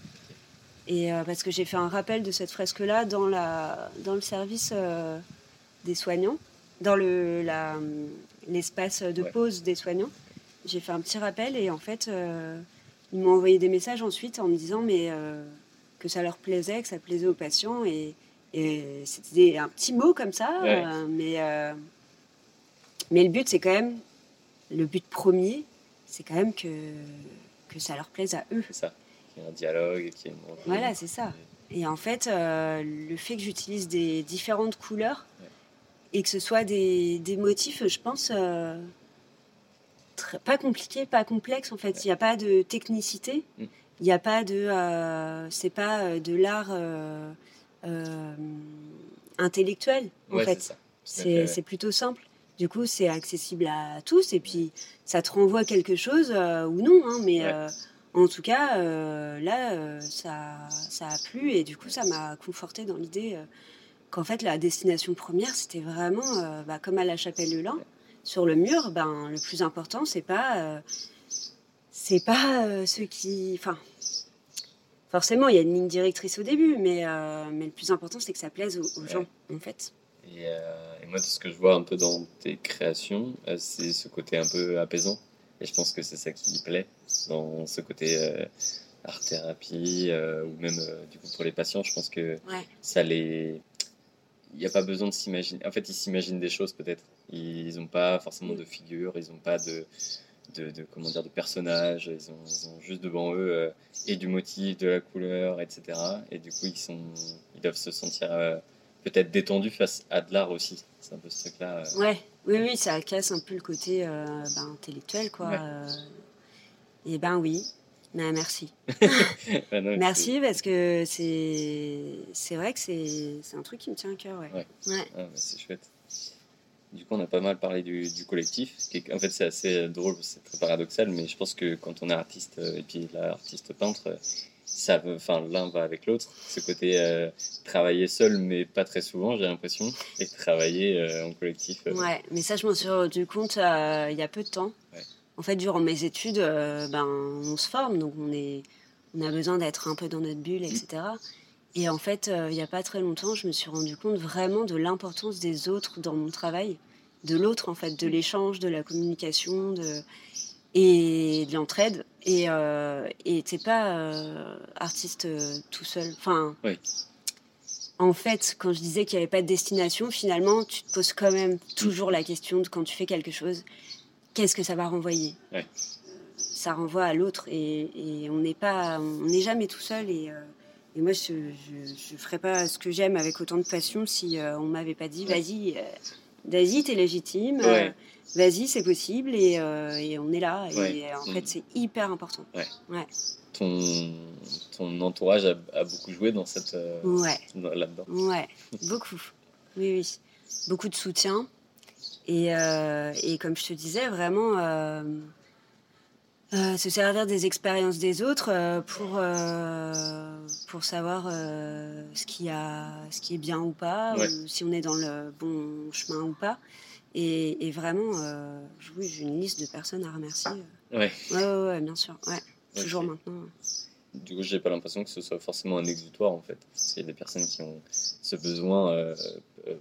Et parce que j'ai fait un rappel de cette fresque-là dans, la, dans le service des soignants, dans le, l'espace de pause des soignants. J'ai fait un petit rappel et en fait, ils m'ont envoyé des messages ensuite en me disant mais que ça leur plaisait, que ça plaisait aux patients. Et, c'était un petit mot comme ça, euh, mais, euh, mais le but, c'est quand même, le but premier, c'est quand même que, que ça leur plaise à eux. C'est ça, qu'il y ait un dialogue, qu'il y ait une... Voilà, c'est ça. Et en fait, euh, le fait que j'utilise des différentes couleurs et que ce soit des, des motifs, je pense, très, pas compliqués, pas complexes en fait. Il n'y a pas de technicité. Mm. Il n'y a pas de, euh, c'est pas euh, de l'art euh, intellectuel en fait. C'est plutôt simple. Du coup, c'est accessible à tous et puis ça te renvoie quelque chose ou non, hein, mais en tout cas, là, ça, ça a plu et du coup, ça m'a conforté dans l'idée qu'en fait, la destination première, c'était vraiment bah, comme à la chapelle de Lin, sur le mur. Ben, le plus important, c'est pas c'est pas euh, ceux qui. Enfin, forcément, il y a une ligne directrice au début, mais, euh, mais le plus important, c'est que ça plaise aux, gens, en fait. Euh, et, moi, ce que je vois un peu dans tes créations, c'est ce côté un peu apaisant. Et je pense que c'est ça qui plaît dans ce côté art-thérapie ou même du coup pour les patients. Je pense que ça les. Il n'y a pas besoin de s'imaginer. En fait, ils s'imaginent des choses peut-être. Ils n'ont pas forcément de figure, ils n'ont pas de de, comment dire, de personnages, ils ont, juste devant eux euh, et du motif, de la couleur, etc. Et du coup, ils, sont, ils doivent se sentir euh, peut-être détendus face à de l'art aussi. C'est un peu ce truc-là. Euh. Ouais, oui, oui, ça casse un peu le côté ben, intellectuel, quoi. et ben oui, ben, merci. Ah merci parce que c'est vrai que c'est un truc qui me tient à cœur. Ouais. ouais. Ah, c'est chouette. Du coup, on a pas mal parlé du, collectif. en fait, c'est assez drôle, c'est très paradoxal, mais je pense que quand on est artiste euh, et puis l'artiste peintre, ça enfin, l'un va avec l'autre. Ce côté euh, travailler seul, mais pas très souvent, j'ai l'impression, et travailler euh, en collectif. Ouais, mais ça, je m'en suis rendu compte il y a peu de temps. en fait, durant mes études, ben, on se forme, donc on, est, on a besoin d'être un peu dans notre bulle, etc. Et en fait, il n'y a pas très longtemps, je me suis rendu compte vraiment de l'importance des autres dans mon travail, de l'autre en fait, de l'échange, de la communication, de et de l'entraide. Et euh, t'es pas euh, artiste euh, tout seul. Enfin, en fait, quand je disais qu'il n'y avait pas de destination, finalement, tu te poses quand même toujours la question de quand tu fais quelque chose, qu'est-ce que ça va renvoyer? Ça renvoie à l'autre et, on n'est pas, on n'est jamais tout seul. Et, euh, et moi, je ne ferais pas ce que j'aime avec autant de passion si on m'avait pas dit, vas-y, vas-y, t'es légitime vas-y, c'est possible et, euh, et, on est là. Et en fait, c'est hyper important. Ouais. Ton, ton entourage a, beaucoup joué dans cette euh, là-dedans. Ouais, beaucoup. Oui, oui. Beaucoup de soutien. Et, euh, et comme je te disais, vraiment se servir des expériences des autres pour, pour savoir ce, qui a, ce qui est bien ou pas, ou si on est dans le bon chemin ou pas. Et, vraiment, euh, j'ai une liste de personnes à remercier. Ouais. Ouais, ouais, bien sûr. Ouais. Toujours maintenant. Du coup, j'ai pas l'impression que ce soit forcément un exutoire en fait. Il y a des personnes qui ont ce besoin euh, euh,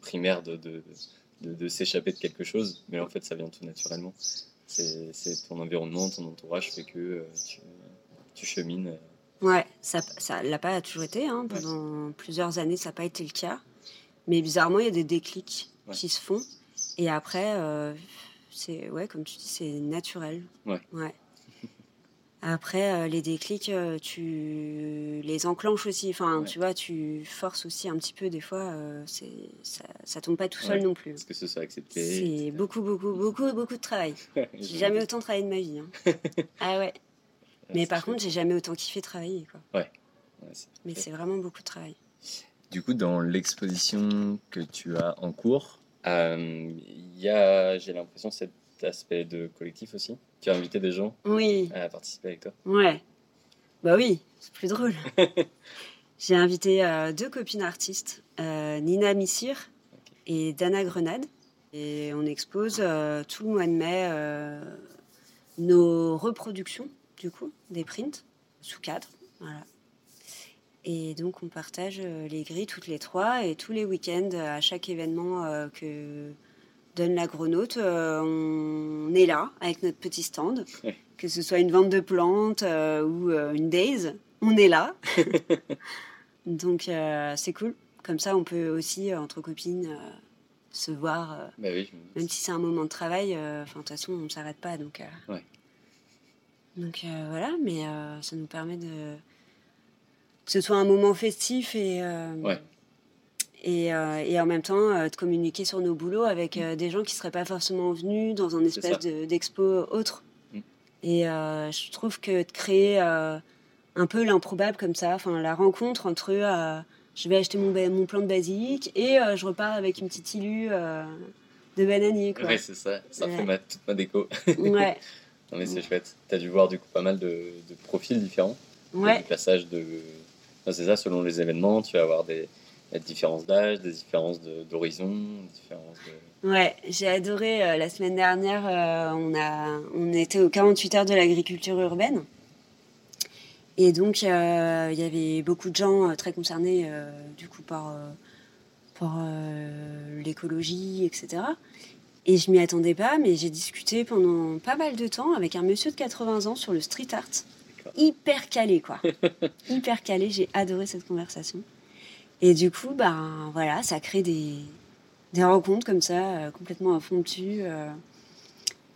primaire de, de, de, s'échapper de quelque chose, mais en fait, ça vient tout naturellement. C'est ton environnement, ton entourage fait que tu, tu, chemines. Ouais, ça ça l'a pas toujours été. Hein. Pendant plusieurs années, ça n'a pas été le cas. Mais bizarrement, il y a des déclics qui se font. Et après, euh, c'est ouais, comme tu dis, c'est naturel. Ouais. ouais. Après, euh, les déclics, euh, tu les enclenches aussi. Enfin, tu vois, tu forces aussi un petit peu des fois. c'est ça, ça tombe pas tout seul non plus. Est-ce que ce soit accepté C'est beaucoup, beaucoup, beaucoup, beaucoup de travail. j'ai jamais autant travaillé de ma vie. Hein. ah ouais. Mais par contre, j'ai jamais autant kiffé travailler. Quoi. Ouais. Mais c'est vraiment beaucoup de travail. Du coup, dans l'exposition que tu as en cours, euh, il y a, j'ai l'impression, cet aspect de collectif aussi. Tu as invité des gens oui. à participer avec toi Ouais. Bah oui, c'est plus drôle. j'ai invité euh, deux copines artistes, euh, Nina Missir et Dana Grenade. Et on expose tout le mois de mai nos reproductions, du coup, des prints sous cadre. Voilà. Et donc on partage euh, les grilles toutes les trois et tous les week-ends à chaque événement euh, que donne l'agronaute, euh, on est là avec notre petit stand, que ce soit une vente de plantes ou une days, on est là. donc c'est cool. Comme ça on peut aussi entre copines se voir, bah même si c'est un moment de travail. Enfin de toute façon on ne s'arrête pas donc. Donc voilà, mais ça nous permet de que ce soit un moment festif et, euh, et, euh, et, en même temps euh, de communiquer sur nos boulots avec des gens qui ne seraient pas forcément venus dans un espèce d'expo autre. Mm. Et je trouve que de créer un peu l'improbable comme ça, enfin la rencontre entre je vais acheter mon, mon plant de basilic et je repars avec une petite ilu de bananier. Oui, c'est ça. Ça fait ma, toute ma déco. ouais. non, mais c'est chouette. Tu as dû voir du coup pas mal de, de profils différents. Ouais. Du passage de c'est ça, selon les événements, tu vas avoir des, différences d'âge, des différences d'horizon, différences de... Ouais, j'ai adoré. Euh, la semaine dernière, euh, on, a, on était aux 48 heures de l'agriculture urbaine. Et donc, euh, il y avait beaucoup de gens très concernés, du coup, par, par l'écologie, etc. Et je m'y attendais pas, mais j'ai discuté pendant pas mal de temps avec un monsieur de 80 ans sur le street art hyper calé, quoi. hyper calé. J'ai adoré cette conversation. Et du coup, ben voilà, ça crée des, des rencontres comme ça, euh, complètement impromptues, euh,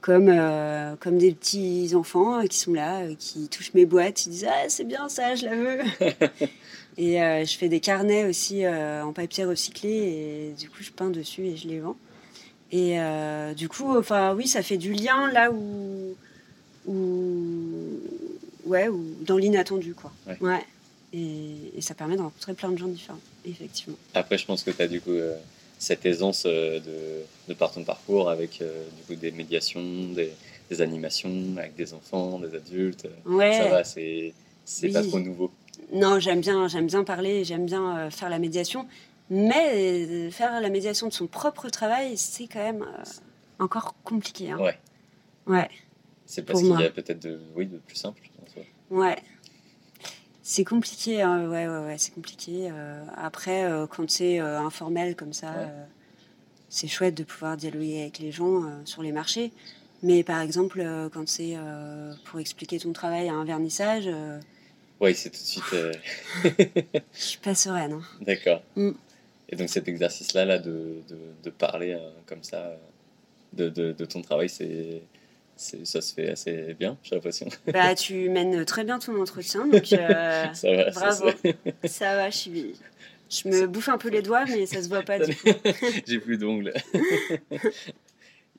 comme, euh, comme des petits enfants qui sont là, qui touchent mes boîtes, ils disent Ah, c'est bien ça, je la veux. et je fais des carnets aussi en papier recyclé, et du coup, je peins dessus et je les vends. Et du coup, enfin, oui, ça fait du lien là où, où, ouais, ou dans l'inattendu, quoi. Ouais. Et, ça permet de rencontrer plein de gens différents, effectivement. Après, je pense que tu as du coup euh, cette aisance euh, de, de, par ton parcours avec euh, du coup, des médiations, des, des, animations avec des enfants, des adultes. Ouais. Ça va, c'est pas trop nouveau. Non, j'aime bien, j'aime bien parler, j'aime bien faire la médiation. Mais faire la médiation de son propre travail, c'est quand même encore compliqué. Hein. Ouais. Ouais. C'est parce qu'il y a peut-être de, oui, de plus simple. Ouais. C'est compliqué, hein. ouais, ouais, ouais c'est compliqué. Euh, après, euh, quand c'est euh, informel comme ça, c'est chouette de pouvoir dialoguer avec les gens sur les marchés. Mais par exemple, quand c'est pour expliquer ton travail à un vernissage. oui, c'est tout de suite. Je suis pas sereine. Hein. D'accord. Mm. Et donc cet exercice-là, là, de, de, de parler comme ça de, de ton travail, c'est ça se fait assez bien, j'ai l'impression. Bah, tu mènes très bien ton entretien, donc euh, ça va, bravo. Ça, va, je, suis... je me bouffe un peu les doigts, mais ça se voit pas du coup. j'ai plus d'ongles.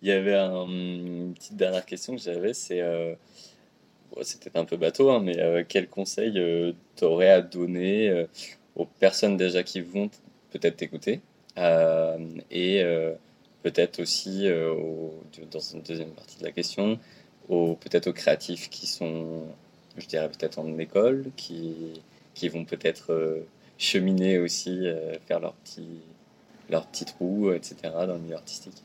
Il y avait une petite dernière question que j'avais, c'est euh... c'est peut-être un peu bateau, hein, mais euh, quel conseil euh, tu aurais à donner aux personnes déjà qui vont peut-être t'écouter et peut-être aussi, euh, dans une deuxième partie de la question, peut-être aux créatifs qui sont, je dirais peut-être en école, qui, qui vont peut-être euh, cheminer aussi, euh, faire leur petit, leur petit trou, etc., dans le milieu artistique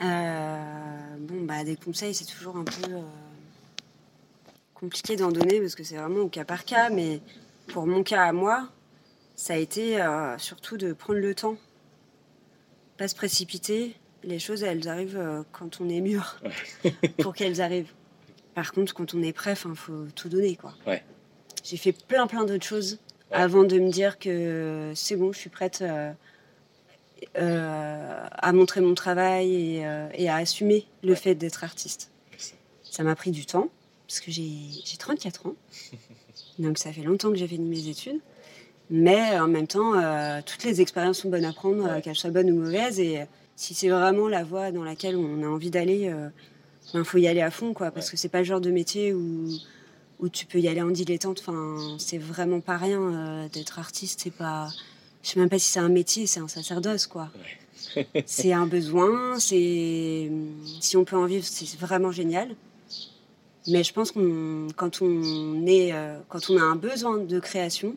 Bon, bah, des conseils, c'est toujours un peu compliqué d'en donner parce que c'est vraiment au cas par cas, mais pour mon cas à moi, ça a été surtout de prendre le temps pas se précipiter. Les choses, elles arrivent euh, quand on est mûr pour qu'elles arrivent. Par contre, quand on est prêt, il faut tout donner. quoi. J'ai fait plein, plein d'autres choses avant de me dire que c'est bon, je suis prête euh, euh, à montrer mon travail et, à assumer le fait d'être artiste. Ça m'a pris du temps, parce que j'ai 34 ans. Donc ça fait longtemps que j'ai fini mes études. Mais en même temps, euh, toutes les expériences sont bonnes à prendre, euh, qu'elles soient bonnes ou mauvaises. Et euh, si c'est vraiment la voie dans laquelle on a envie d'aller, il ben, faut y aller à fond, quoi. Parce que c'est pas le genre de métier où, où tu peux y aller en dilettante. Enfin, c'est vraiment pas rien d'être artiste. C'est pas, je sais même pas si c'est un métier, c'est un sacerdoce, quoi. c'est un besoin. C'est si on peut en vivre, c'est vraiment génial. Mais je pense qu'on, quand on est, quand on a un besoin de création,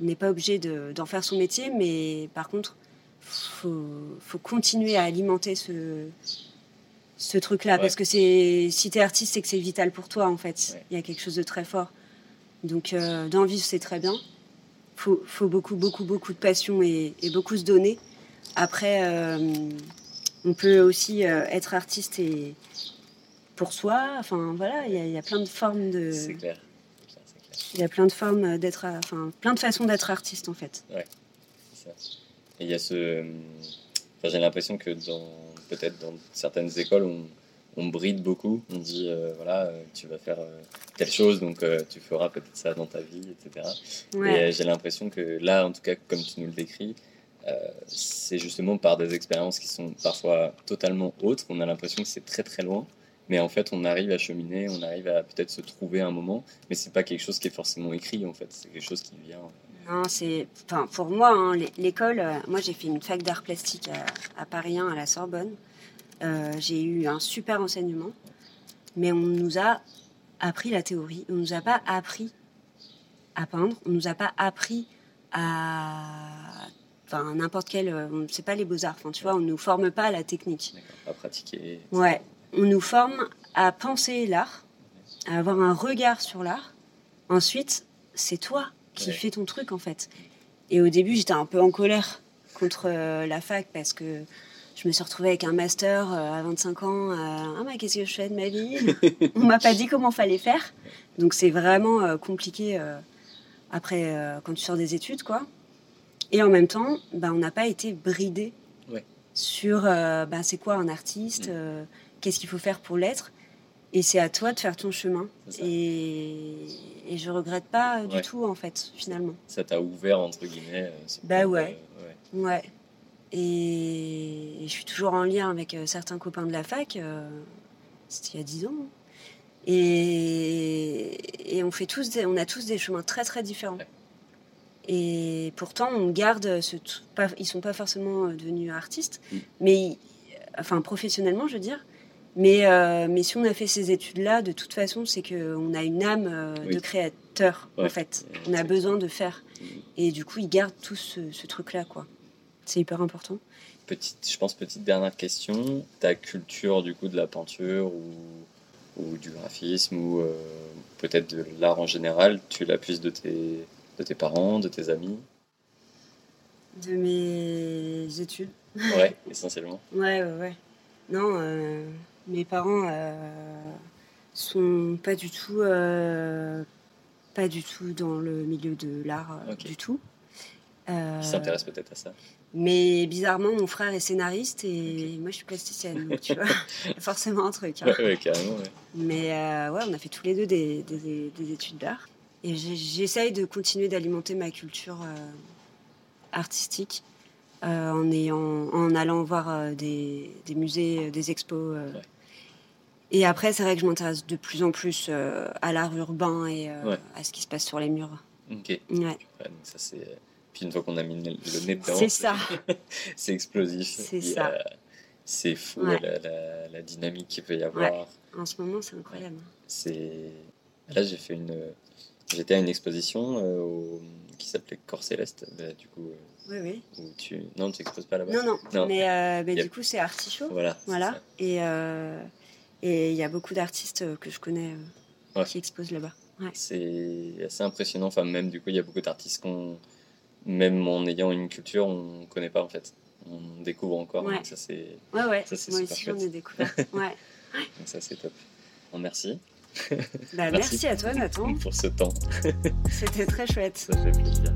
on n'est pas obligé d'en faire son métier, mais par contre, faut, faut continuer à alimenter ce, ce truc-là. Parce que c'est, si tu es artiste, c'est que c'est vital pour toi, en fait. Il y a quelque chose de très fort. Donc, euh, d'en vivre, c'est très bien. Faut, faut beaucoup, beaucoup, beaucoup de passion et, beaucoup se donner. Après, euh, on peut aussi euh, être artiste et pour soi. Enfin, voilà, il y, y, a plein de formes de. C'est clair. Il y a plein de formes d'être, enfin, plein de façons d'être artiste en fait. Ouais, c'est ça. Et il y a ce. Enfin, j'ai l'impression que dans, peut-être dans certaines écoles, on, on bride beaucoup. On dit, euh, voilà, euh, tu vas faire euh, telle chose, donc tu feras peut-être ça dans ta vie, etc. Et j'ai l'impression que là, en tout cas, comme tu nous le décris, c'est justement par des expériences qui sont parfois totalement autres. On a l'impression que c'est très très loin. Mais en fait, on arrive à cheminer, on arrive à peut-être se trouver un moment, mais c'est pas quelque chose qui est forcément écrit en fait, c'est quelque chose qui vient. Non, c'est, enfin, pour moi, hein, l'école, euh, moi j'ai fait une fac d'art plastique à, Paris 1 à la Sorbonne. Euh, j'ai eu un super enseignement, mais on nous a appris la théorie, on nous a pas appris à peindre, on nous a pas appris à enfin n'importe quel euh, c'est pas les beaux arts enfin tu vois on nous forme pas à la technique à pratiquer ouais on nous forme à penser l'art, à avoir un regard sur l'art. Ensuite, c'est toi qui fais ton truc en fait. Et au début, j'étais un peu en colère contre euh, la fac parce que je me suis retrouvée avec un master euh, à 25 ans. Euh, ah, mais qu'est-ce que je fais de ma vie? On m'a pas dit comment fallait faire. Donc c'est vraiment compliqué après quand tu sors des études, quoi. Et en même temps, bah, on n'a pas été bridé sur bah, c'est quoi un artiste. Mm qu'est-ce qu'il faut faire pour l'être. Et c'est à toi de faire ton chemin. Et, et je regrette pas du tout, en fait, finalement. Ça t'a ouvert, entre guillemets. Euh, bah ouais. ouais. Et, je suis toujours en lien avec euh, certains copains de la fac. Euh, c'était il y a dix ans. Hein. Et, et, on, fait tous on a tous des chemins très très différents. Et pourtant, on garde ce. Ils sont pas forcément devenus artistes, mm. mais enfin professionnellement, je veux dire, mais, euh, mais si on a fait ces études-là, de toute façon, c'est qu'on a une âme euh, de créateur, en fait. On a besoin de faire. Mm. Et du coup, ils gardent tout ce, truc-là, quoi. C'est hyper important. Petite, je pense, petite dernière question. Ta culture, du coup, de la peinture ou ou du graphisme ou peut-être de l'art en général, tu l'as plus de tes, de tes parents, de tes amis? De mes études. Ouais, essentiellement. Ouais, ouais, ouais. Non, euh, mes parents euh, sont pas du tout, euh, pas du tout dans le milieu de l'art du tout. Ils s'intéressent peut-être à ça. Mais bizarrement, mon frère est scénariste et moi je suis plasticienne, tu vois. forcément un truc. Hein. Ouais, carrément, Mais ouais, on a fait tous les deux des, des études d'art. Et j'essaye de continuer d'alimenter ma culture artistique euh, en, ayant, en allant voir euh, des, des, musées, euh, des expos. Et après, c'est vrai que je m'intéresse de plus en plus à l'art urbain et à ce qui se passe sur les murs. Ok. Ouais. ça, c'est... Puis une fois qu'on a mis le nez dedans, c'est ça. c'est explosif. C'est ça. c'est fou la, la, dynamique qu'il peut y avoir. En ce moment, c'est incroyable. C'est... Là, j'ai fait une... J'étais à une exposition qui s'appelait Corps Céleste. Bah, du coup, oui, oui. tu... Non, tu n'exposes pas là-bas? Non, non. Mais, euh, du coup, c'est Artichaut. Voilà. voilà. Et euh, et il y a beaucoup d'artistes que je connais euh, qui exposent là-bas. C'est assez impressionnant. Enfin, même du coup, il y a beaucoup d'artistes qu'on, même en ayant une culture, on ne connaît pas en fait. On découvre encore. Ouais. Donc ça, c'est. Ouais, ouais. Moi aussi, j'en ai découvert. ouais. Donc ça, c'est top. Bon, merci. Bah, merci. merci à toi, Nathan. Pour ce temps. C'était très chouette. Ça fait plaisir.